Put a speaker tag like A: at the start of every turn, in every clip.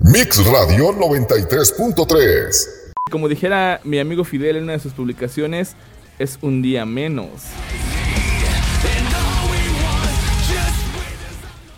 A: Mix Radio 93.3.
B: Como dijera mi amigo Fidel en una de sus publicaciones, es un día menos.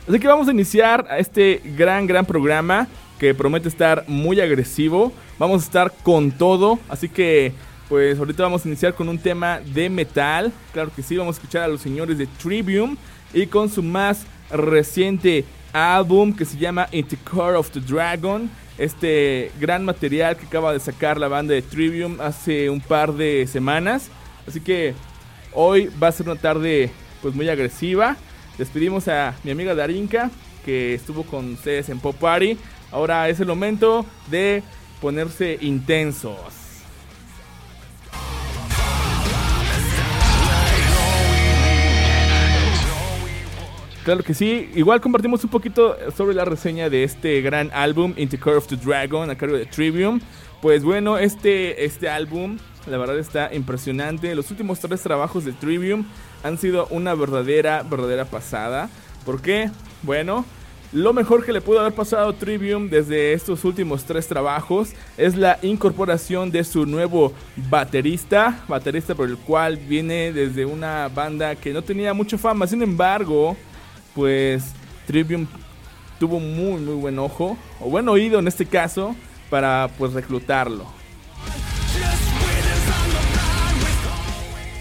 B: Así que vamos a iniciar este gran, gran programa que promete estar muy agresivo. Vamos a estar con todo, así que pues ahorita vamos a iniciar con un tema de metal. Claro que sí, vamos a escuchar a los señores de Trivium y con su más reciente álbum que se llama In the Core of the Dragon. Este gran material que acaba de sacar la banda de Trivium hace un par de semanas. Así que hoy va a ser una tarde pues muy agresiva. Despedimos a mi amiga Darinka que estuvo con ustedes en Pop Party. Ahora es el momento de ponerse intensos. Claro que sí. Igual compartimos un poquito sobre la reseña de este gran álbum, In the Core of the Dragon, a cargo de Trivium. Pues bueno, este, este álbum, la verdad está impresionante. Los últimos tres trabajos de Trivium han sido una verdadera, verdadera pasada. ¿Por qué? Bueno, lo mejor que le pudo haber pasado a Trivium desde estos últimos tres trabajos es la incorporación de su nuevo baterista, baterista por el cual viene desde una banda que no tenía mucha fama. Sin embargo, pues Trivium tuvo muy muy buen ojo, o buen oído en este caso, para pues reclutarlo.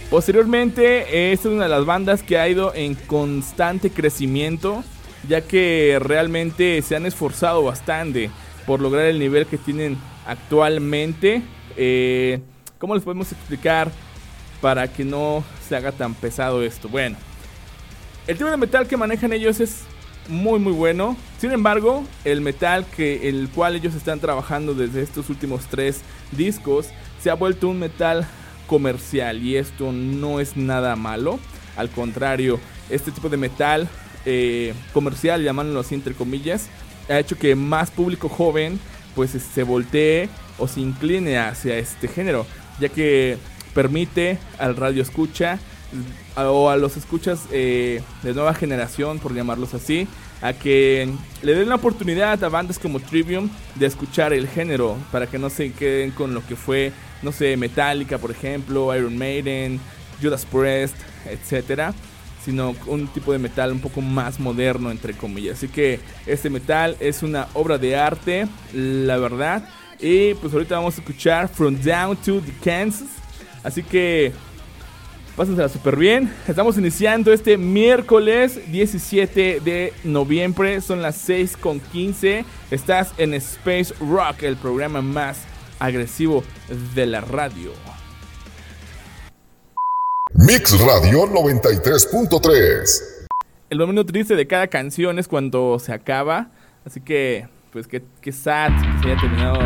B: Posteriormente, esta es una de las bandas que ha ido en constante crecimiento, ya que realmente se han esforzado bastante por lograr el nivel que tienen actualmente. Eh, ¿Cómo les podemos explicar para que no se haga tan pesado esto? Bueno, el tipo de metal que manejan ellos es muy muy bueno. Sin embargo, el metal que el cual ellos están trabajando desde estos últimos tres discos se ha vuelto un metal comercial y esto no es nada malo. Al contrario, este tipo de metal eh, comercial, llamándolo así entre comillas, ha hecho que más público joven pues se voltee o se incline hacia este género, ya que permite al radio escucha o a los escuchas eh, de nueva generación, por llamarlos así, a que le den la oportunidad a bandas como Trivium de escuchar el género, para que no se queden con lo que fue, no sé, Metallica, por ejemplo, Iron Maiden, Judas Priest, etcétera, sino un tipo de metal un poco más moderno, entre comillas. Así que este metal es una obra de arte, la verdad. Y pues ahorita vamos a escuchar From Down to the Kansas. Así que Pásensela súper bien. Estamos iniciando este miércoles 17 de noviembre. Son las 6 con 15. Estás en Space Rock, el programa más agresivo de la radio.
A: Mix Radio 93.3.
B: El momento triste de cada canción es cuando se acaba. Así que, pues, qué, qué sad que se haya terminado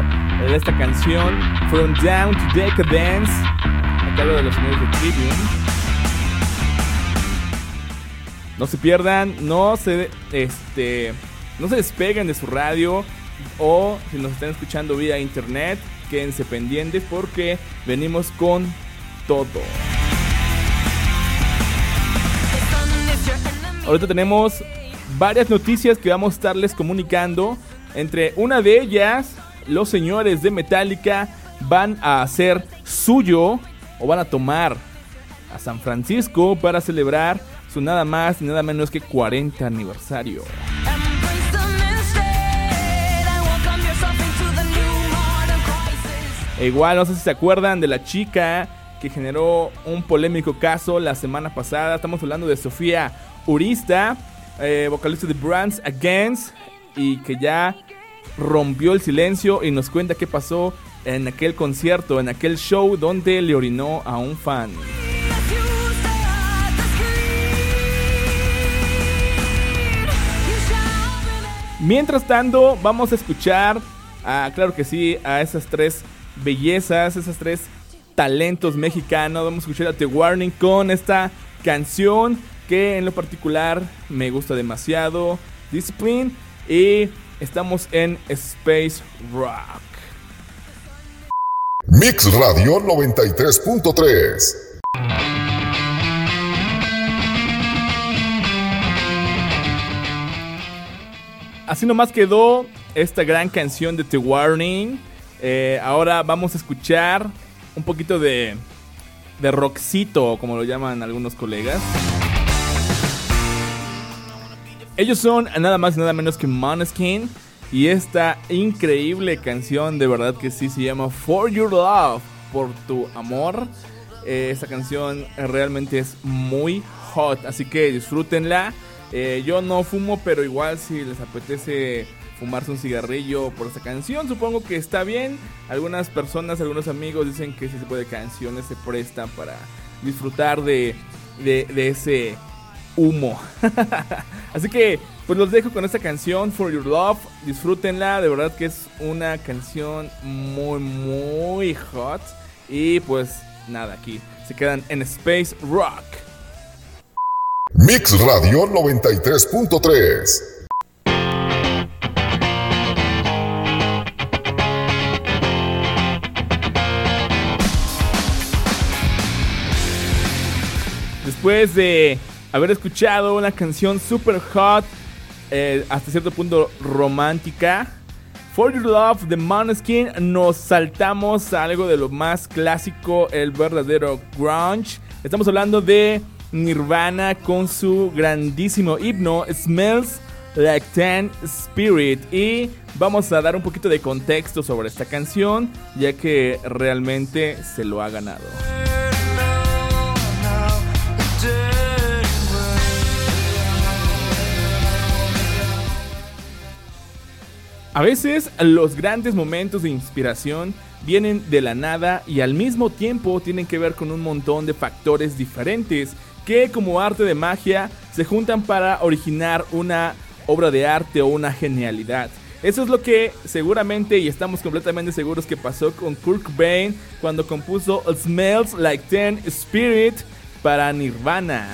B: esta canción. From Down to Decadence de los señores de. No se pierdan, no se, este, no se despeguen de su radio o si nos están escuchando vía internet, quédense pendientes porque venimos con todo. Ahorita tenemos varias noticias que vamos a estarles comunicando. Entre una de ellas, los señores de Metallica van a hacer suyo o van a tomar a San Francisco para celebrar su nada más y nada menos que 40 aniversario. E igual, no sé si se acuerdan de la chica que generó un polémico caso la semana pasada. Estamos hablando de Sofía Urista, eh, vocalista de Brands Against, y que ya rompió el silencio y nos cuenta qué pasó en aquel concierto, en aquel show donde le orinó a un fan. Mientras tanto, vamos a escuchar, a, claro que sí, a esas tres bellezas, esas tres talentos mexicanos. Vamos a escuchar a The Warning con esta canción que en lo particular me gusta demasiado, Discipline, y estamos en Space Rock.
A: Mix Radio 93.3.
B: Así nomás quedó esta gran canción de The Warning. Eh, ahora vamos a escuchar un poquito de, de rockcito, como lo llaman algunos colegas. Ellos son nada más y nada menos que Måneskin. Y esta increíble canción, de verdad que sí, se llama For Your Love, por tu amor. Eh, esta canción realmente es muy hot, así que disfrútenla. Eh, yo no fumo, pero igual si les apetece fumarse un cigarrillo por esta canción, supongo que está bien. Algunas personas, algunos amigos dicen que ese tipo de canciones se prestan para disfrutar de, de ese humo. Así que, pues los dejo con esta canción, For Your Love. Disfrútenla, de verdad que es una canción muy, muy hot. Y pues nada, aquí se quedan en Space Rock.
A: Mix Radio 93.3
B: Después de haber escuchado una canción super hot, eh, hasta cierto punto romántica. For Your Love de Måneskin nos saltamos a algo de lo más clásico, el verdadero grunge. Estamos hablando de Nirvana con su grandísimo himno Smells Like Ten Spirit y vamos a dar un poquito de contexto sobre esta canción ya que realmente se lo ha ganado. A veces los grandes momentos de inspiración vienen de la nada y al mismo tiempo tienen que ver con un montón de factores diferentes que como arte de magia se juntan para originar una obra de arte o una genialidad. Eso es lo que seguramente y estamos completamente seguros que pasó con Kurt Cobain cuando compuso Smells Like Teen Spirit para Nirvana.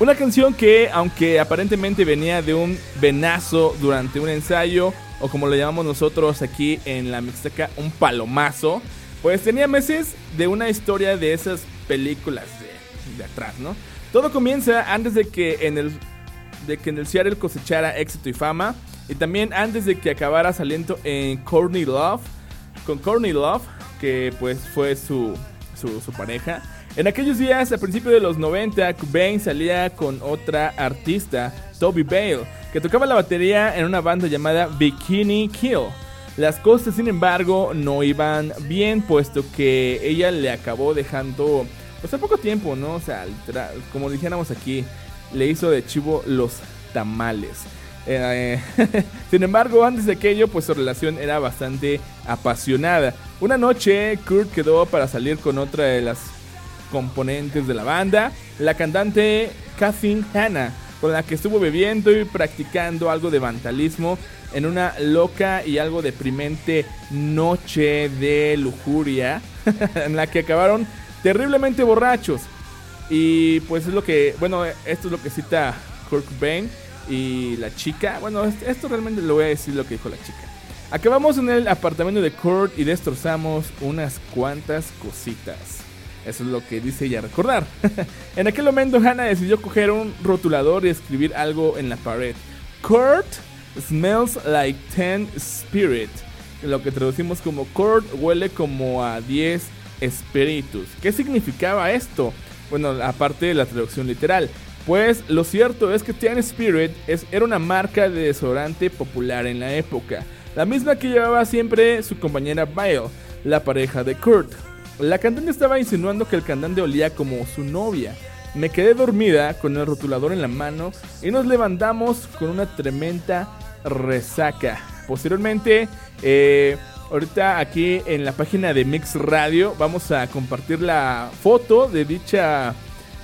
B: Una canción que, aunque aparentemente venía de un venazo durante un ensayo, o como lo llamamos nosotros aquí en la Mixteca, un palomazo, pues tenía meses de una historia de esas películas de, atrás, ¿no? Todo comienza antes de que en el de que en el Seattle cosechara éxito y fama, y también antes de que acabara saliendo en Courtney Love, con Courtney Love, que pues fue su, su pareja. En aquellos días, a principios de los 90, Cobain salía con otra artista, Toby Bale, que tocaba la batería en una banda llamada Bikini Kill. Las cosas, sin embargo, no iban bien, puesto que ella le acabó dejando, pues, a poco tiempo, ¿no? O sea, como dijéramos aquí, le hizo de chivo los tamales. Eh, sin embargo, antes de aquello, pues su relación era bastante apasionada. Una noche, Kurt quedó para salir con otra de las componentes de la banda, la cantante Kathleen Hanna, con la que estuvo bebiendo y practicando algo de vandalismo en una loca y algo deprimente noche de lujuria, en la que acabaron terriblemente borrachos. Y pues es lo que, bueno, esto es lo que cita Kurt Cobain y la chica. Bueno, esto realmente lo voy a decir lo que dijo la chica. Acabamos en el apartamento de Kurt y destrozamos unas cuantas cositas. Eso es lo que dice ella recordar. en aquel momento Hannah decidió coger un rotulador y escribir algo en la pared. Kurt smells like ten spirit. Lo que traducimos como Kurt huele como a 10 espíritus. ¿Qué significaba esto? Bueno, aparte de la traducción literal. Pues lo cierto es que Ten Spirit era una marca de desodorante popular en la época. La misma que llevaba siempre su compañera Bile, la pareja de Kurt. La cantante estaba insinuando que el cantante olía como su novia. Me quedé dormida con el rotulador en la mano y nos levantamos con una tremenda resaca. Posteriormente, eh, ahorita aquí en la página de Mix Radio vamos a compartir la foto de dicha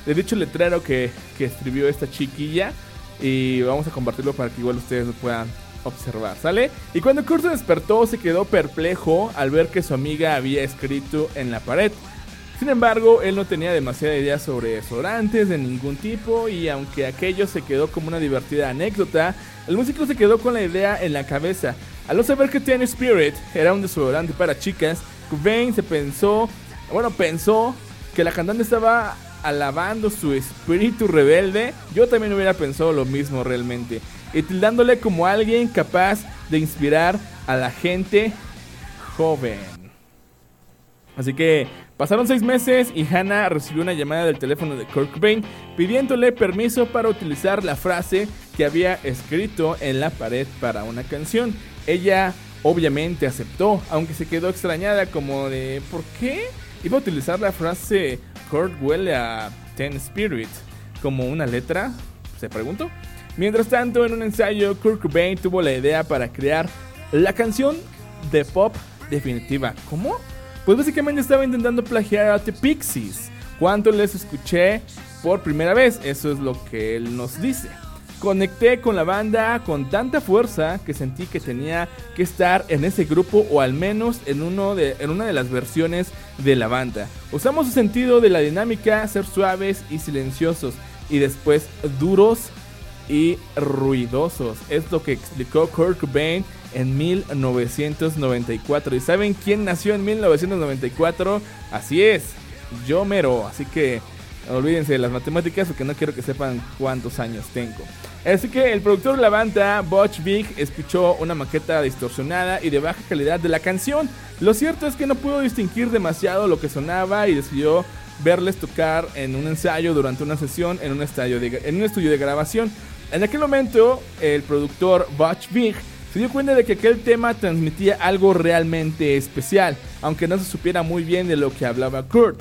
B: de dicho letrero que, que escribió esta chiquilla y vamos a compartirlo para que igual ustedes lo puedan observar, ¿sale? Y cuando Kurt despertó se quedó perplejo al ver que su amiga había escrito en la pared. Sin embargo, él no tenía demasiada idea sobre desodorantes de ningún tipo y aunque aquello se quedó como una divertida anécdota, el músico se quedó con la idea en la cabeza. Al no saber que Teen Spirit era un desodorante para chicas, Cobain se pensó, bueno, pensó que la cantante estaba alabando su espíritu rebelde, yo también hubiera pensado lo mismo realmente. Y tildándole como alguien capaz de inspirar a la gente joven. Así que pasaron seis meses y Hannah recibió una llamada del teléfono de Kurt Cobain pidiéndole permiso para utilizar la frase que había escrito en la pared para una canción. Ella obviamente aceptó, aunque se quedó extrañada como de ¿por qué? Iba a utilizar la frase Kurt huele a Ten Spirit como una letra, se preguntó. Mientras tanto, en un ensayo, Kurt Cobain tuvo la idea para crear la canción de pop definitiva. ¿Cómo? Pues básicamente estaba intentando plagiar a The Pixies. ¿Cuánto les escuché por primera vez? Eso es lo que él nos dice. Conecté con la banda con tanta fuerza que sentí que tenía que estar en ese grupo o al menos en, uno de, en una de las versiones de la banda. Usamos su sentido de la dinámica, ser suaves y silenciosos y después duros y ruidosos. Es lo que explicó Kurt Cobain en 1994. ¿Y saben quién nació en 1994? Así es, yo mero. Así que olvídense de las matemáticas porque no quiero que sepan cuántos años tengo. Así que el productor de la banda, Butch Big, escuchó una maqueta distorsionada y de baja calidad de la canción. Lo cierto es que no pudo distinguir demasiado lo que sonaba y decidió verles tocar en un ensayo durante una sesión en un, estadio en un estudio de grabación. En aquel momento, el productor Butch Big se dio cuenta de que aquel tema transmitía algo realmente especial, aunque no se supiera muy bien de lo que hablaba Kurt.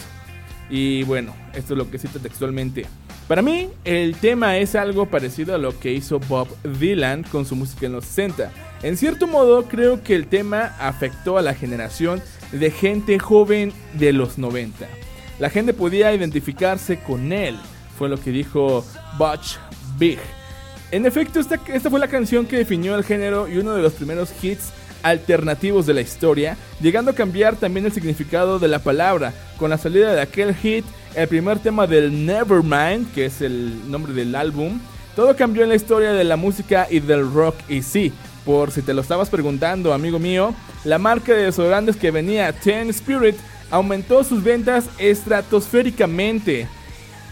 B: Y bueno, esto es lo que cita textualmente. Para mí, el tema es algo parecido a lo que hizo Bob Dylan con su música en los 60. En cierto modo, creo que el tema afectó a la generación de gente joven de los 90. La gente podía identificarse con él, fue lo que dijo Butch Big. En efecto, esta, esta fue la canción que definió el género y uno de los primeros hits alternativos de la historia, llegando a cambiar también el significado de la palabra. Con la salida de aquel hit, el primer tema del Nevermind, que es el nombre del álbum, todo cambió en la historia de la música y del rock y sí. Por si te lo estabas preguntando, amigo mío, la marca de desodorantes que venía, Ten Spirit, aumentó sus ventas estratosféricamente.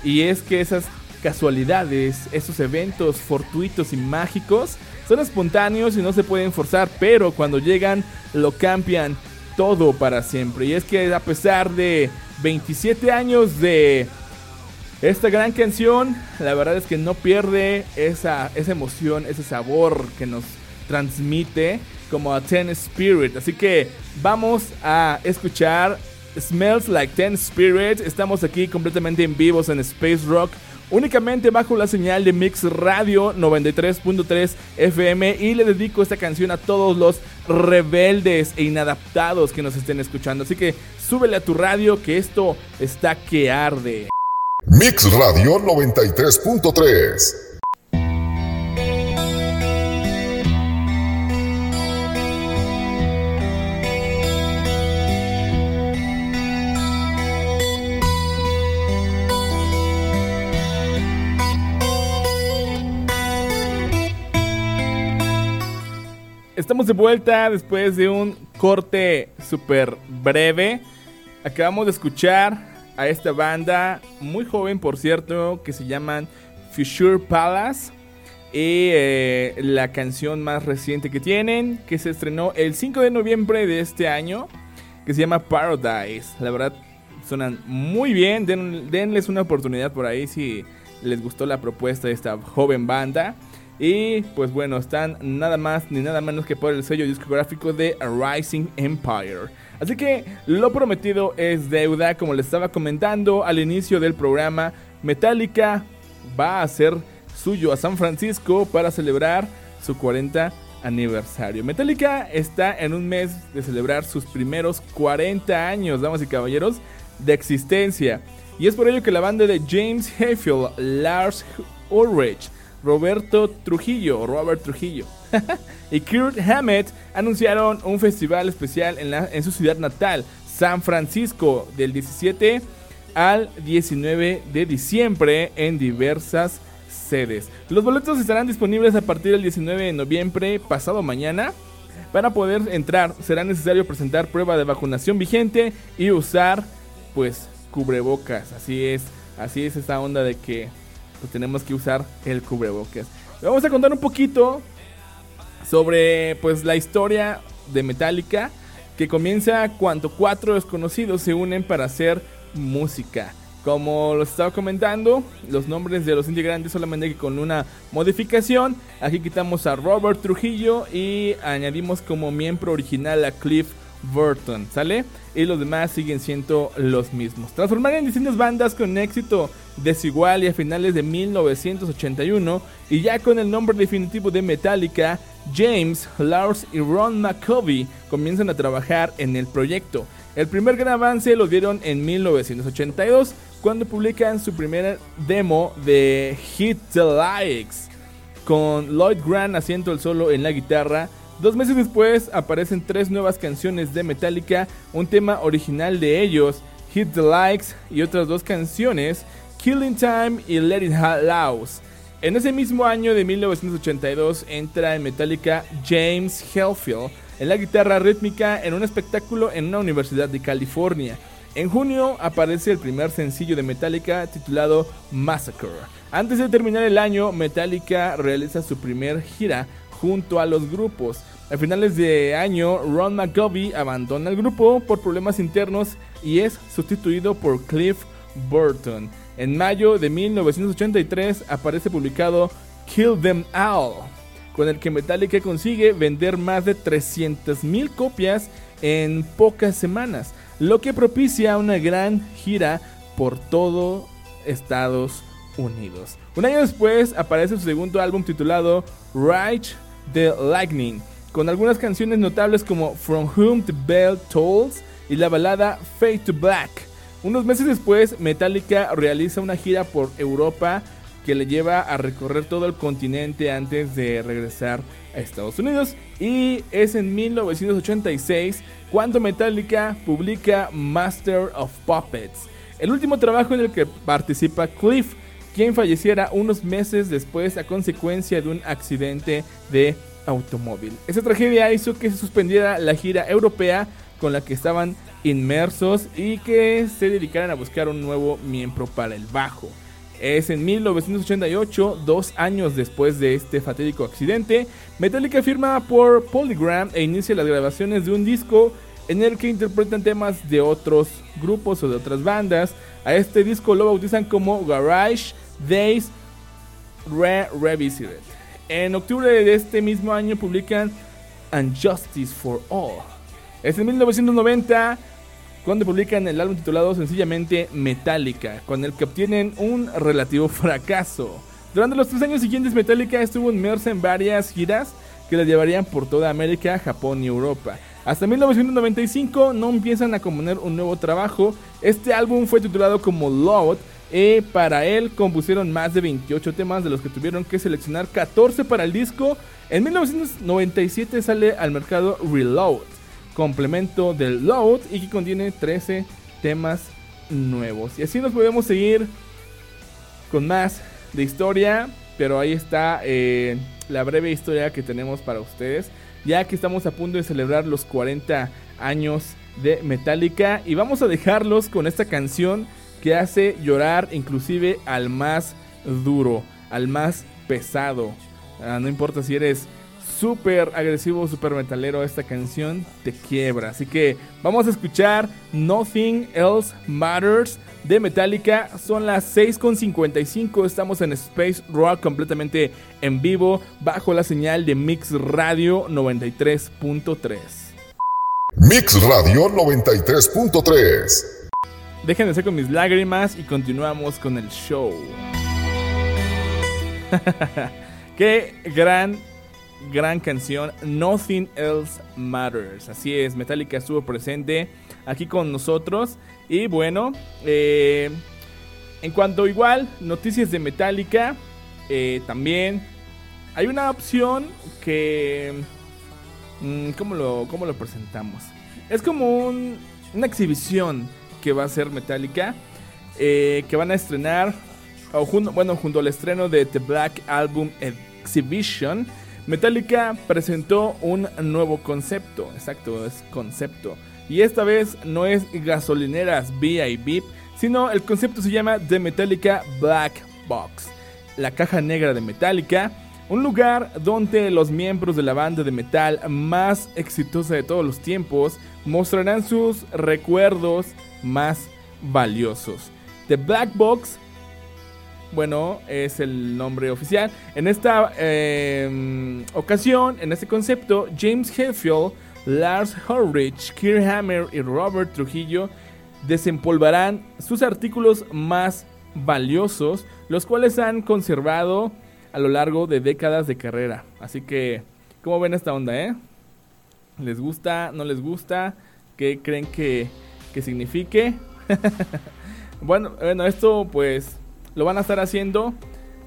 B: Y es que esas casualidades, esos eventos fortuitos y mágicos, son espontáneos y no se pueden forzar, pero cuando llegan lo cambian todo para siempre. Y es que a pesar de 27 años de esta gran canción, la verdad es que no pierde esa, esa emoción, ese sabor que nos transmite como a Ten Spirit. Así que vamos a escuchar Smells Like Ten Spirit. Estamos aquí completamente en vivos en Space Rock únicamente bajo la señal de Mix Radio 93.3 FM y le dedico esta canción a todos los rebeldes e inadaptados que nos estén escuchando. Así que súbele a tu radio que esto está que arde.
A: Mix Radio 93.3
B: Estamos de vuelta después de un corte súper breve. Acabamos de escuchar a esta banda, muy joven por cierto, que se llaman Future Palace. Y eh, la canción más reciente que tienen, que se estrenó el 5 de noviembre de este año, que se llama Paradise. La verdad, suenan muy bien. denles una oportunidad por ahí si les gustó la propuesta de esta joven banda. Y pues bueno, están nada más ni nada menos que por el sello discográfico de Rising Empire. Así que lo prometido es deuda, como les estaba comentando al inicio del programa, Metallica va a hacer suyo a San Francisco para celebrar su 40 aniversario. Metallica está en un mes de celebrar sus primeros 40 años, damas y caballeros, de existencia. Y es por ello que la banda de James Hetfield, Lars Ulrich, Roberto Trujillo, Robert Trujillo, y Kurt Hammett anunciaron un festival especial en, en su ciudad natal, San Francisco, del 17 al 19 de diciembre en diversas sedes. Los boletos estarán disponibles a partir del 19 de noviembre, pasado mañana. Para poder entrar será necesario presentar prueba de vacunación vigente y usar pues cubrebocas. Así es Así es esta onda de que pues, tenemos que usar el cubrebocas. Vamos a contar un poquito sobre pues la historia de Metallica que comienza cuando cuatro desconocidos se unen para hacer música. Como los estaba comentando, los nombres de los integrantes solamente que con una modificación. Aquí quitamos a Robert Trujillo y añadimos como miembro original a Cliff Burton, ¿sale? Y los demás siguen siendo los mismos. Transformar en distintas bandas con éxito desigual y a finales de 1981 y ya con el nombre definitivo de Metallica, James, Lars y Ron McCovey comienzan a trabajar en el proyecto. El primer gran avance lo dieron en 1982 cuando publican su primer demo de Hit the Likes con Lloyd Grant haciendo el solo en la guitarra. Dos meses después aparecen tres nuevas canciones de Metallica, un tema original de ellos, Hit the Likes, y otras dos canciones, Killing Time y Let It Louse. En ese mismo año de 1982 entra en Metallica James Hetfield en la guitarra rítmica en un espectáculo en una universidad de California. En junio aparece el primer sencillo de Metallica titulado Massacre. Antes de terminar el año, Metallica realiza su primer gira junto a los grupos. A finales de año, Ron McGovey abandona el grupo por problemas internos y es sustituido por Cliff Burton. En mayo de 1983 aparece publicado Kill Them All, con el que Metallica consigue vender más de 300.000 copias en pocas semanas, lo que propicia una gran gira por todo Estados Unidos. Un año después aparece su segundo álbum titulado Ride the Lightning, con algunas canciones notables como From Whom the Bell Tolls y la balada Fade to Black. Unos meses después, Metallica realiza una gira por Europa que le lleva a recorrer todo el continente antes de regresar a Estados Unidos. Y es en 1986 cuando Metallica publica Master of Puppets, el último trabajo en el que participa Cliff, quien falleciera unos meses después a consecuencia de un accidente de automóvil. Esa tragedia hizo que se suspendiera la gira europea con la que estaban inmersos y que se dedicaran a buscar un nuevo miembro para el bajo. Es en 1988, dos años después de este fatídico accidente, Metallica firma por Polygram e inicia las grabaciones de un disco en el que interpretan temas de otros grupos o de otras bandas. A este disco lo bautizan como Garage Days Re Revisited. En octubre de este mismo año publican And Justice for All. Es en 1990 cuando publican el álbum titulado sencillamente Metallica, con el que obtienen un relativo fracaso. Durante los tres años siguientes, Metallica estuvo inmersa en varias giras que la llevarían por toda América, Japón y Europa. Hasta 1995 no empiezan a componer un nuevo trabajo. Este álbum fue titulado como Load. Y para él compusieron más de 28 temas de los que tuvieron que seleccionar 14 para el disco. En 1997 sale al mercado Reload complemento del load y que contiene 13 temas nuevos. Y así nos podemos seguir con más de historia, pero ahí está eh, la breve historia que tenemos para ustedes, ya que estamos a punto de celebrar los 40 años de Metallica y vamos a dejarlos con esta canción que hace llorar inclusive al más duro, al más pesado. Ah, no importa si eres súper agresivo, súper metalero esta canción, te quiebra. Así que vamos a escuchar Nothing Else Matters de Metallica. Son las 6.55, estamos en Space Rock completamente en vivo bajo la señal de Mix Radio 93.3.
A: Mix Radio 93.3.
B: Déjenme ser con mis lágrimas y continuamos con el show. Qué gran gran canción, Nothing Else Matters. Así es, Metallica estuvo presente aquí con nosotros. Y bueno, eh, en cuanto igual, noticias de Metallica, eh, también hay una opción que... Mm, ¿cómo, lo, ¿Cómo lo presentamos? Es como una exhibición que va a ser Metallica. Eh, que van a estrenar, o bueno, junto al estreno de The Black Album Exhibition Metallica presentó un nuevo concepto, exacto, es concepto. Y esta vez no es gasolineras VIP, sino el concepto se llama The Metallica Black Box, la caja negra de Metallica, un lugar donde los miembros de la banda de metal más exitosa de todos los tiempos mostrarán sus recuerdos más valiosos. The Black Box, bueno, es el nombre oficial. En esta em, ocasión, en este concepto, James Hetfield, Lars Ulrich, Keir Hammer y Robert Trujillo desempolvarán sus artículos más valiosos, los cuales han conservado a lo largo de décadas de carrera. Así que, ¿cómo ven esta onda, eh? ¿Les gusta? ¿No les gusta? ¿Qué creen que, que signifique? bueno, bueno, esto pues lo van a estar haciendo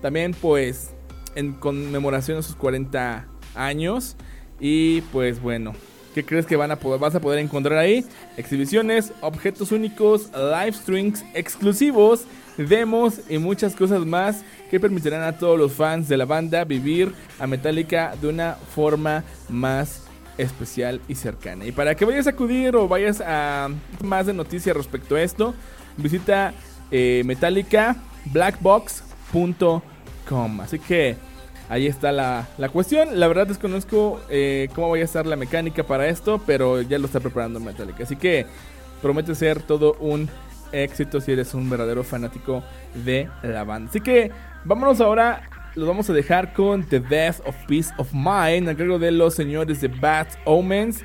B: también pues en conmemoración de sus 40 años. Y pues bueno, ¿qué crees que van a poder, vas a poder encontrar ahí? Exhibiciones, objetos únicos, live streams exclusivos, demos y muchas cosas más que permitirán a todos los fans de la banda vivir a Metallica de una forma más especial y cercana. Y para que vayas a acudir o vayas a más de noticias respecto a esto, visita eh, metallicablackbox.com. Así que ahí está la, cuestión. La verdad desconozco eh, cómo vaya a estar la mecánica para esto, pero ya lo está preparando Metallica. Así que promete ser todo un éxito si eres un verdadero fanático de la banda. Así que vámonos ahora los vamos a dejar con The Death of Peace of Mind, a cargo de los señores de Bad Omens.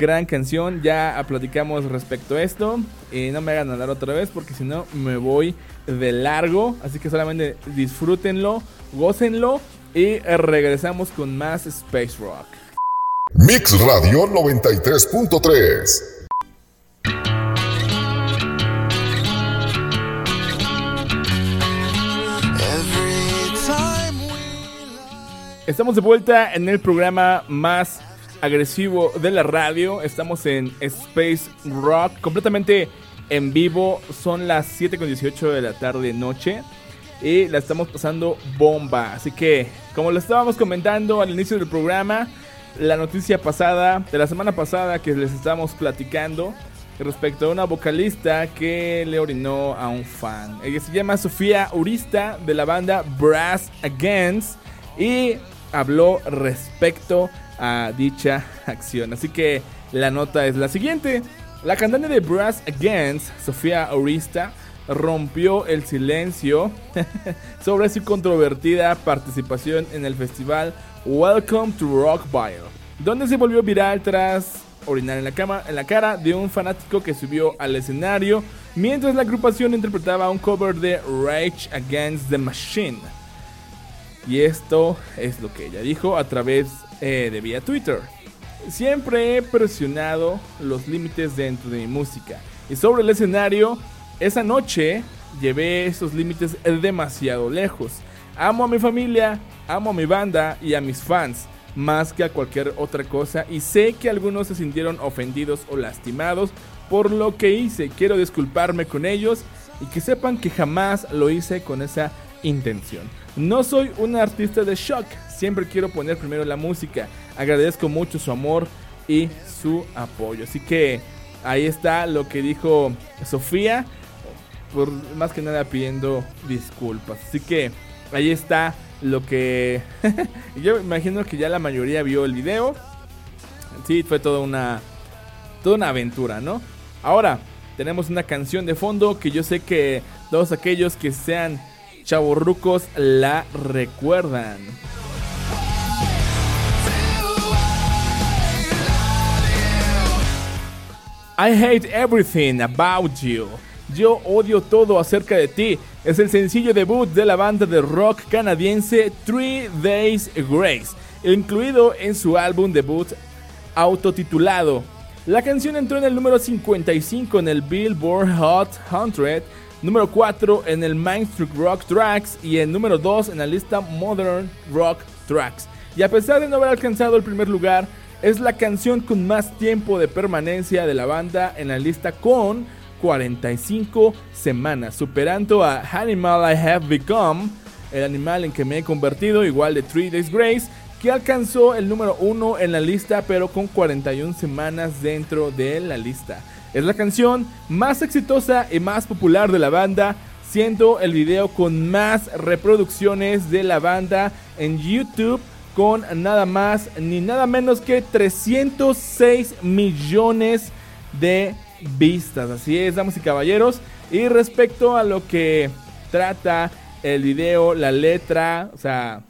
B: Gran canción, ya platicamos respecto a esto. Y no me hagan hablar otra vez porque si no me voy de largo. Así que solamente disfrútenlo, gócenlo y regresamos con más Space Rock.
A: Mix Radio 93.3
B: Estamos de vuelta en el programa más agresivo de la radio. Estamos en Space Rock, completamente en vivo. Son las 7.18 de la tarde noche. Y la estamos pasando bomba. Así que, como lo estábamos comentando al inicio del programa, la noticia pasada, de la semana pasada que les estábamos platicando respecto a una vocalista que le orinó a un fan. Ella se llama Sofía Urista de la banda Brass Against. Y habló respecto a dicha acción. Así que la nota es la siguiente. La cantante de Brass Against, Sofía Aurista, rompió el silencio sobre su controvertida participación en el festival Welcome to Rockville, donde se volvió viral tras orinar en la, cama, en la cara de un fanático que subió al escenario mientras la agrupación interpretaba un cover de Rage Against the Machine. Y esto es lo que ella dijo a través eh, de vía Twitter. Siempre he presionado los límites dentro de mi música. Y sobre el escenario, esa noche llevé esos límites demasiado lejos. Amo a mi familia, amo a mi banda y a mis fans más que a cualquier otra cosa y sé que algunos se sintieron ofendidos o lastimados por lo que hice. Quiero disculparme con ellos y que sepan que jamás lo hice con esa intención. No soy un artista de shock, siempre quiero poner primero la música. Agradezco mucho su amor y su apoyo. Así que ahí está lo que dijo Sofía, por más que nada pidiendo disculpas. Así que ahí está lo que yo imagino que ya la mayoría vio el video. Sí, fue una toda una aventura, ¿no? Ahora tenemos una canción de fondo que yo sé que todos aquellos que sean chavorrucos la recuerdan. I hate everything about you. Yo odio todo acerca de ti. Es el sencillo debut de la banda de rock canadiense Three Days Grace, incluido en su álbum debut autotitulado. La canción entró en el número 55 en el Billboard Hot 100 número 4 en el Mainstream Rock Tracks y en número 2 en la lista Modern Rock Tracks. Y a pesar de no haber alcanzado el primer lugar, es la canción con más tiempo de permanencia de la banda en la lista con 45 semanas, superando a Animal I Have Become, el animal en que me he convertido, igual de Three Days Grace, que alcanzó el número 1 en la lista pero con 41 semanas dentro de la lista. Es la canción más exitosa y más popular de la banda, siendo el video con más reproducciones de la banda en YouTube con nada más ni nada menos que 306 millones de vistas. Así es, damas y caballeros. Y respecto a lo que trata el video, la letra, o sea,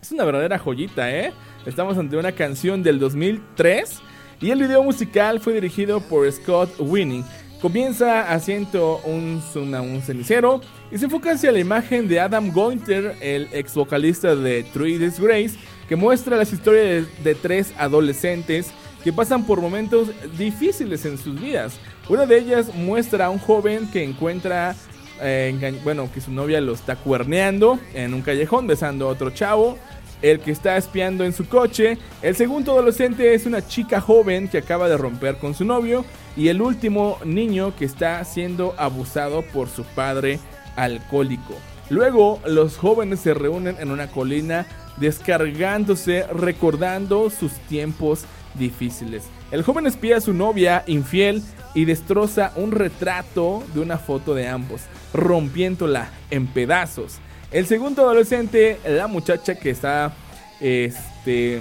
B: es una verdadera joyita, ¿eh? Estamos ante una canción del 2003 y el video musical fue dirigido por Scott Winning. Comienza haciendo un, un cenicero y se enfoca hacia la imagen de Adam Gointer, el ex vocalista de Three Disgrace, que muestra las historias de, tres adolescentes que pasan por momentos difíciles en sus vidas. Una de ellas muestra a un joven que encuentra, eh, bueno, que su novia lo está cuerneando en un callejón besando a otro chavo el que está espiando en su coche. El segundo adolescente es una chica joven que acaba de romper con su novio. Y el último niño que está siendo abusado por su padre alcohólico. Luego los jóvenes se reúnen en una colina descargándose, recordando sus tiempos difíciles. El joven espía a su novia infiel y destroza un retrato de una foto de ambos, rompiéndola en pedazos. El segundo adolescente, la muchacha que está, este,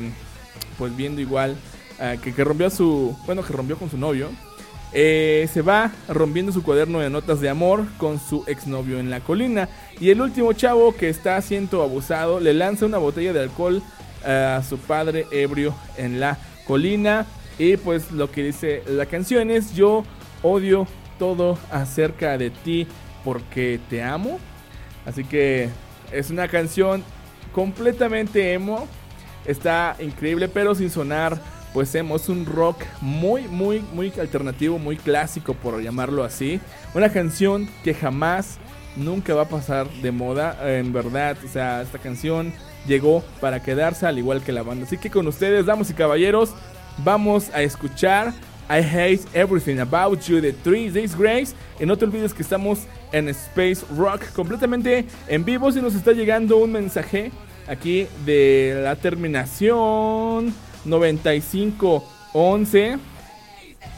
B: pues viendo igual, ah, que, que, rompió su, bueno, que rompió con su novio, eh, se va rompiendo su cuaderno de notas de amor con su exnovio en la colina. Y el último chavo que está siendo abusado le lanza una botella de alcohol a su padre ebrio en la colina. Y pues lo que dice la canción es yo odio todo acerca de ti porque te amo. Así que es una canción completamente emo. Está increíble, pero sin sonar pues emo. Es un rock muy, muy, muy alternativo, muy clásico, por llamarlo así. Una canción que jamás, nunca va a pasar de moda. En verdad, o sea, esta canción llegó para quedarse al igual que la banda. Así que con ustedes, damas y caballeros, vamos a escuchar I Hate Everything About You de Three Days Grace. Y no te olvides que estamos en Space Rock completamente en vivo. Si nos está llegando un mensaje aquí de la terminación 9511.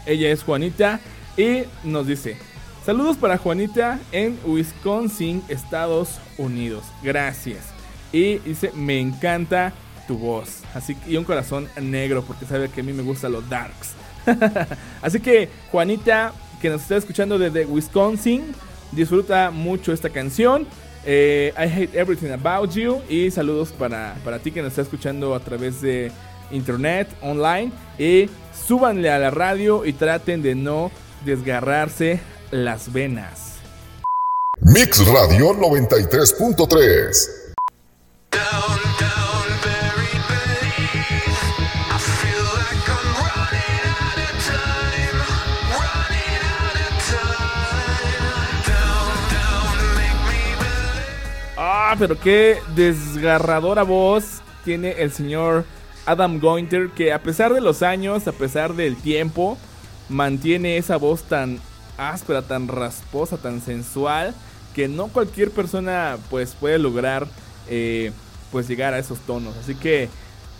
B: Ella es Juanita y nos dice: Saludos para Juanita en Wisconsin, Estados Unidos. Gracias. Y dice: Me encanta tu voz. Así que, y un corazón negro porque sabe que a mí me gustan los darks. Así que, Juanita, que nos está escuchando desde Wisconsin, disfruta mucho esta canción. Eh, I hate everything about you. Y saludos para, para ti que nos está escuchando a través de internet, online. Y súbanle a la radio y traten de no desgarrarse las venas.
A: Mix Radio 93.3
B: pero qué desgarradora voz tiene el señor Adam Gointer, que a pesar de los años, a pesar del tiempo, mantiene esa voz tan áspera, tan rasposa, tan sensual, que no cualquier persona pues puede lograr eh, pues llegar a esos tonos. Así que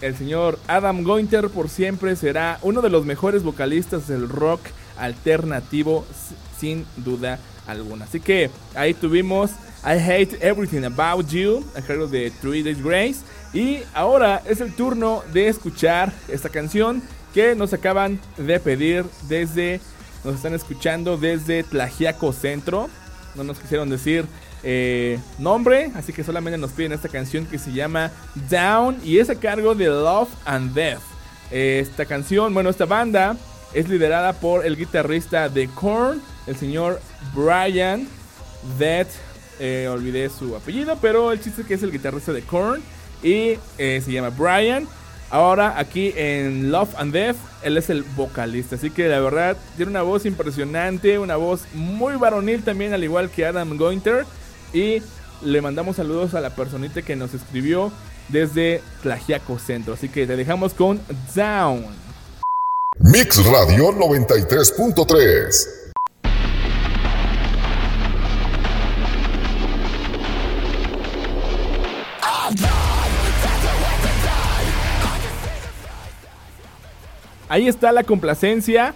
B: el señor Adam Gointer por siempre será uno de los mejores vocalistas del rock alternativo sin duda alguna. Así que ahí tuvimos I Hate Everything About You, a cargo de Three Days Grace. Y ahora es el turno de escuchar esta canción que nos acaban de pedir desde, nos están escuchando desde Tlajiaco Centro. No nos quisieron decir eh, nombre, así que solamente nos piden esta canción que se llama Down y es a cargo de Love and Death. Esta canción, bueno, esta banda es liderada por el guitarrista de Korn, el señor Brian Death eh, olvidé su apellido, pero el chiste es que es el guitarrista de Korn y eh, se llama Brian. Ahora aquí en Love and Death, él es el vocalista, así que la verdad tiene una voz impresionante, una voz muy varonil también, al igual que Adam Gointer. Y le mandamos saludos a la personita que nos escribió desde Tlajiaco Centro, así que te dejamos con Down.
A: Mix Radio 93.3
B: Ahí está la complacencia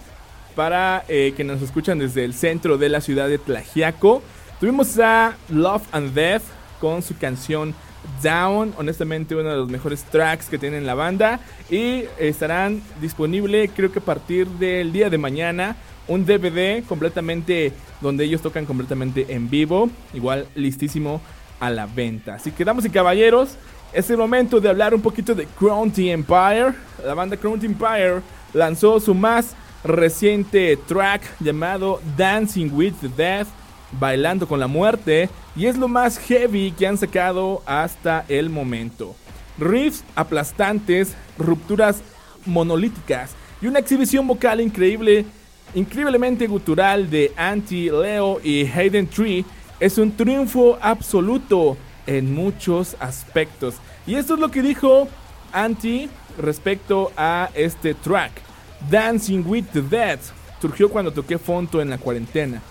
B: para eh, que nos escuchan desde el centro de la ciudad de Tlajiaco. Tuvimos a Love and Death con su canción Down, honestamente uno de los mejores tracks que tiene la banda y estarán disponible creo que a partir del día de mañana un DVD completamente donde ellos tocan completamente en vivo, igual listísimo a la venta. Así que damas y caballeros, es el momento de hablar un poquito de Crown Empire. La banda Crown Empire lanzó su más reciente track llamado Dancing with the Death, bailando con la muerte, y es lo más heavy que han sacado hasta el momento. Riffs aplastantes, rupturas monolíticas y una exhibición vocal increíble increíblemente gutural de Anti, Leo y Hayden Tree es un triunfo absoluto en muchos aspectos. Y esto es lo que dijo Anti respecto a este track. Dancing with the Dead surgió cuando toqué Fonto en la cuarentena.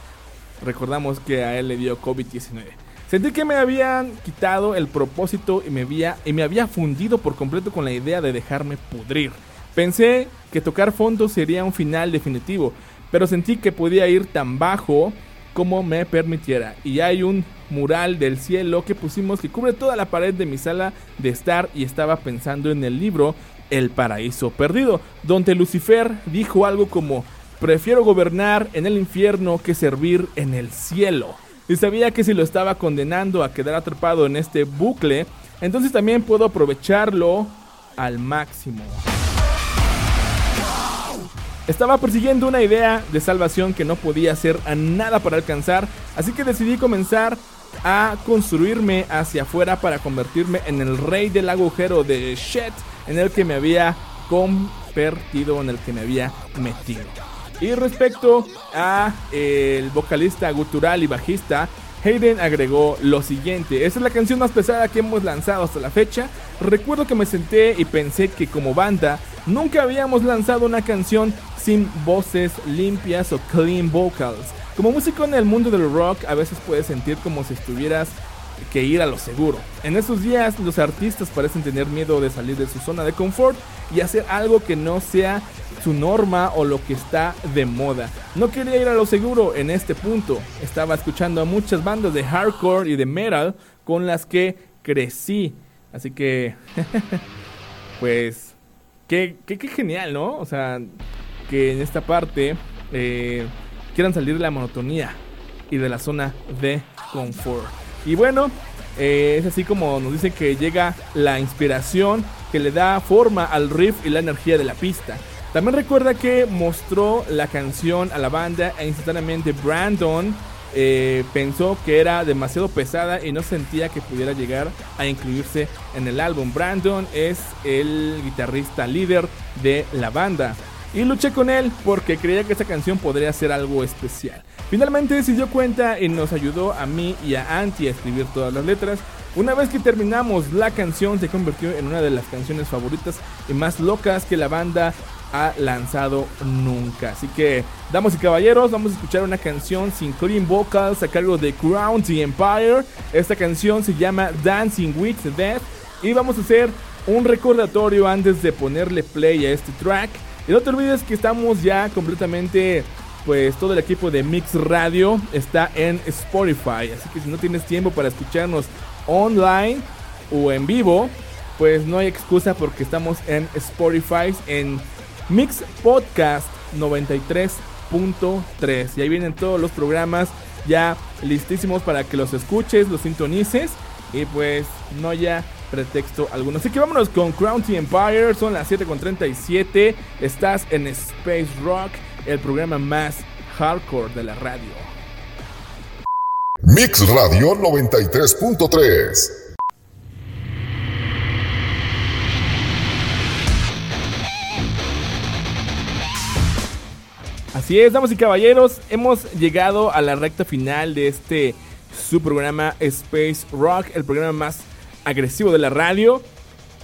B: Recordamos que a él le dio COVID-19. Sentí que me habían quitado el propósito y me, había, y me había fundido por completo con la idea de dejarme pudrir. Pensé que tocar fondo sería un final definitivo, pero sentí que podía ir tan bajo como me permitiera. Y hay un mural del cielo que pusimos que cubre toda la pared de mi sala de estar y estaba pensando en el libro El paraíso perdido, donde Lucifer dijo algo como prefiero gobernar en el infierno que servir en el cielo. Y sabía que si lo estaba condenando a quedar atrapado en este bucle, entonces también puedo aprovecharlo al máximo. Estaba persiguiendo una idea de salvación que no podía hacer nada para alcanzar, así que decidí comenzar a construirme hacia afuera para convertirme en el rey del agujero de Shet en el que me había convertido, en el que me había metido. Y respecto a el vocalista gutural y bajista, Hayden agregó lo siguiente, esta es la canción más pesada que hemos lanzado hasta la fecha. Recuerdo que me senté y pensé que como banda nunca habíamos lanzado una canción sin voces limpias o clean vocals. Como músico en el mundo del rock a veces puedes sentir como si estuvieras que ir a lo seguro. En estos días los artistas parecen tener miedo de salir de su zona de confort y hacer algo que no sea su norma o lo que está de moda. No quería ir a lo seguro en este punto. Estaba escuchando a muchas bandas de hardcore y de metal con las que crecí. Así que, pues, qué, qué, genial, ¿no? O sea, que en esta parte eh, quieran salir de la monotonía y de la zona de confort. Y bueno, eh, es así como nos dicen que llega la inspiración que le da forma al riff y la energía de la pista. También recuerda que mostró la canción a la banda e instantáneamente Brandon eh, pensó que era demasiado pesada y no sentía que pudiera llegar a incluirse en el álbum. Brandon es el guitarrista líder de la banda. Y luché con él porque creía que esta canción podría ser algo especial. Finalmente se dio cuenta y nos ayudó a mí y a Anti a escribir todas las letras. Una vez que terminamos, la canción se convirtió en una de las canciones favoritas y más locas que la banda ha lanzado nunca. Así que, damas y caballeros, vamos a escuchar una canción sin clean vocals a cargo de Crown the Empire. Esta canción se llama Dancing with the Death y vamos a hacer un recordatorio antes de ponerle play a este track. Y no te olvides que estamos ya completamente, pues todo el equipo de Mix Radio está en Spotify. Así que si no tienes tiempo para escucharnos online o en vivo, pues no hay excusa porque estamos en Spotify en Mix Podcast 93.3. Y ahí vienen todos los programas ya listísimos para que los escuches, los sintonices y pues no haya pretexto alguno. Así que vámonos con Crown Empire. Son las 7.37. Estás en Space Rock, el programa más hardcore de la radio.
A: Mix Radio 93.3
B: Así es, damas y caballeros, hemos llegado a la recta final de este su programa Space Rock, el programa más agresivo de la radio.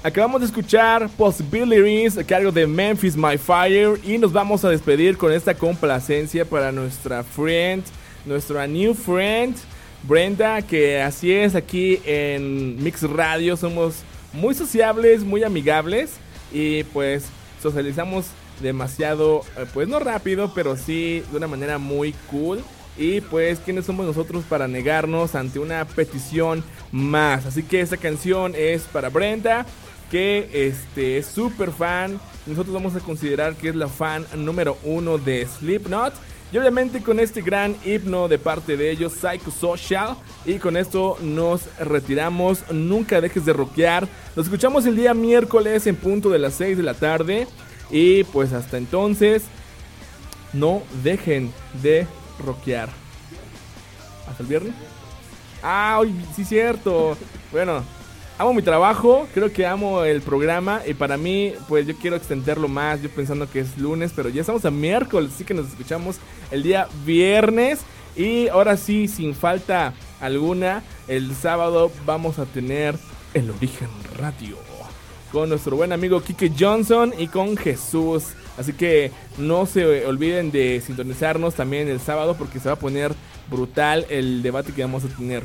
B: Acabamos de escuchar Possibilities a cargo de Memphis My Fire y nos vamos a despedir con esta complacencia para nuestra friend, nuestra new friend Brenda, que así es aquí en Mix Radio, somos muy sociables, muy amigables y pues socializamos demasiado, eh, pues no rápido, pero sí de una manera muy cool. Y pues, ¿quiénes somos nosotros para negarnos ante una petición más? Así que esta canción es para Brenda, que este, es súper fan. Nosotros vamos a considerar que es la fan número uno de Slipknot. Y obviamente con este gran himno de parte de ellos, Psychosocial. Y con esto nos retiramos. Nunca dejes de rockear. Nos escuchamos el día miércoles en punto de las 6 de la tarde. Y pues hasta entonces, no dejen de rockear. ¿Hasta el viernes? Ah, sí cierto. Bueno, amo mi trabajo, creo que amo el programa y para mí, pues yo quiero extenderlo más, yo pensando que es lunes, pero ya estamos a miércoles, así que nos escuchamos el día viernes y ahora sí, sin falta alguna, el sábado vamos a tener el origen radio con nuestro buen amigo Kike Johnson y con Jesús. Así que no se olviden de sintonizarnos también el sábado porque se va a poner brutal el debate que vamos a tener.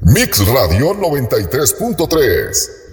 A: Mix Radio 93.3